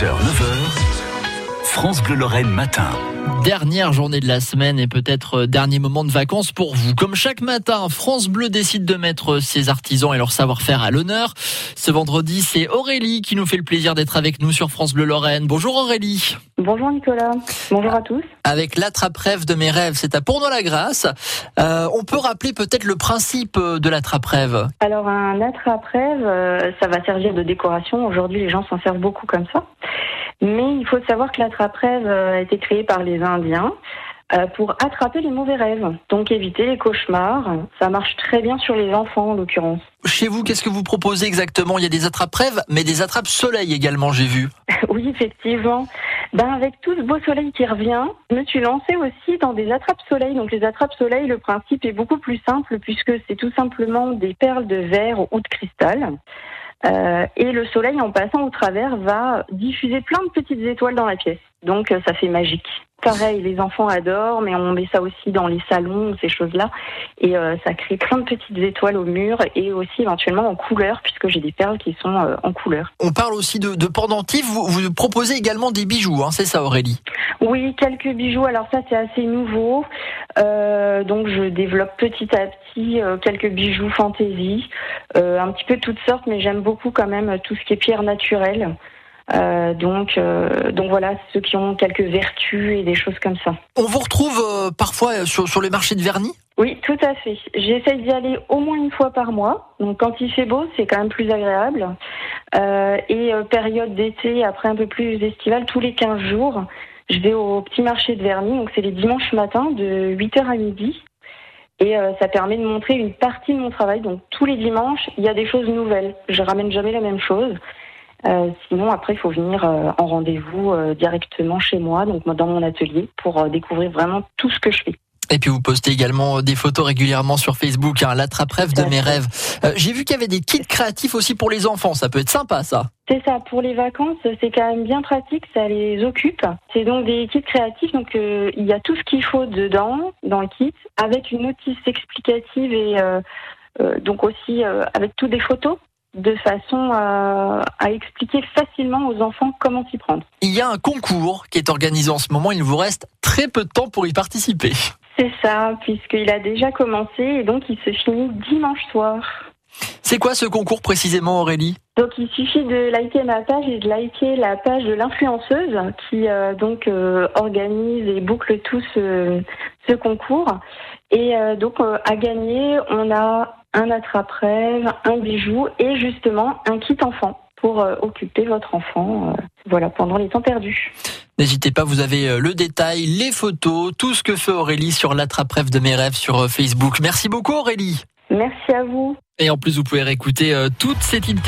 10h, 9h, France Bleu Lorraine matin. Dernière journée de la semaine et peut-être euh, dernier moment de vacances pour vous. Comme chaque matin, France Bleu décide de mettre ses artisans et leur savoir-faire à l'honneur. Ce vendredi, c'est Aurélie qui nous fait le plaisir d'être avec nous sur France Bleu Lorraine. Bonjour Aurélie. Bonjour Nicolas, bonjour à tous. Avec l'attrape-rêve de mes rêves, c'est à Pournois-la-Grasse. Euh, on peut rappeler peut-être le principe de l'attrape-rêve? Alors un attrape-rêve, euh, ça va servir de décoration. Aujourd'hui, les gens s'en servent beaucoup comme ça. Mais il faut savoir que l'attrape-rêve euh, a été créé par les Indiens euh, pour attraper les mauvais rêves, donc éviter les cauchemars. Ça marche très bien sur les enfants en l'occurrence. Chez vous, qu'est-ce que vous proposez exactement? Il y a des attrape-rêves, mais des attrape-soleil également, j'ai vu. oui, effectivement. Ben, avec tout ce beau soleil qui revient, je me suis lancée aussi dans des attrape-soleil. Donc les attrape-soleil, le principe est beaucoup plus simple puisque c'est tout simplement des perles de verre ou de cristal. Euh, et le soleil, en passant au travers, va diffuser plein de petites étoiles dans la pièce. Donc euh, ça fait magique. Pareil, les enfants adorent, mais on met ça aussi dans les salons, ces choses-là. Et euh, ça crée plein de petites étoiles au mur et aussi éventuellement en couleur, puisque j'ai des perles qui sont en couleur. On parle aussi de, de pendentifs. Vous, vous, proposez également des bijoux, hein, c'est ça Aurélie? Oui, quelques bijoux. Alors ça, c'est assez nouveau. Euh, donc je développe petit à petit euh, quelques bijoux fantaisie, euh, un petit peu toutes sortes, mais j'aime beaucoup quand même tout ce qui est pierre naturelle. Donc, donc voilà, ceux qui ont quelques vertus et des choses comme ça. On vous retrouve parfois sur, sur les marchés de vernis? Oui, tout à fait. J'essaie d'y aller au moins une fois par mois. Donc quand il fait beau, c'est quand même plus agréable. et période d'été, après un peu plus estival, tous les 15 jours, je vais au petit marché de vernis, donc c'est les dimanches matins de 8h à midi. Et euh, ça permet de montrer une partie de mon travail. Donc tous les dimanches, il y a des choses nouvelles. Je ramène jamais la même chose. Euh, sinon, après, il faut venir euh, en rendez-vous directement chez moi, donc dans mon atelier, pour découvrir vraiment tout ce que je fais. Et puis vous postez également des photos régulièrement sur Facebook, hein, l'attrape-rêve de mes rêves. Euh, J'ai vu qu'il y avait des kits créatifs aussi pour les enfants, ça peut être sympa ça. C'est ça, pour les vacances, c'est quand même bien pratique, ça les occupe. C'est donc des kits créatifs, donc euh, il y a tout ce qu'il faut dedans, dans le kit, avec une notice explicative et euh, donc aussi avec toutes des photos de façon à, à, expliquer facilement aux enfants comment s'y prendre. Il y a un concours qui est organisé en ce moment, il vous reste très peu de temps pour y participer. C'est ça, puisqu'il a déjà commencé et donc il se finit dimanche soir. C'est quoi ce concours précisément Aurélie? Donc il suffit de liker ma page et de liker la page de l'influenceuse qui euh, donc euh, organise et boucle tout ce, ce concours. Et euh, donc à gagner, on a un attrape-rêve, un bijou et justement un kit enfant pour occuper votre enfant voilà pendant les temps perdus. N'hésitez pas, vous avez le détail, les photos, tout ce que fait Aurélie sur l'attrape-rêve de mes rêves sur Facebook. Merci beaucoup Aurélie. Merci à vous. Et en plus, vous pouvez réécouter toute cette interview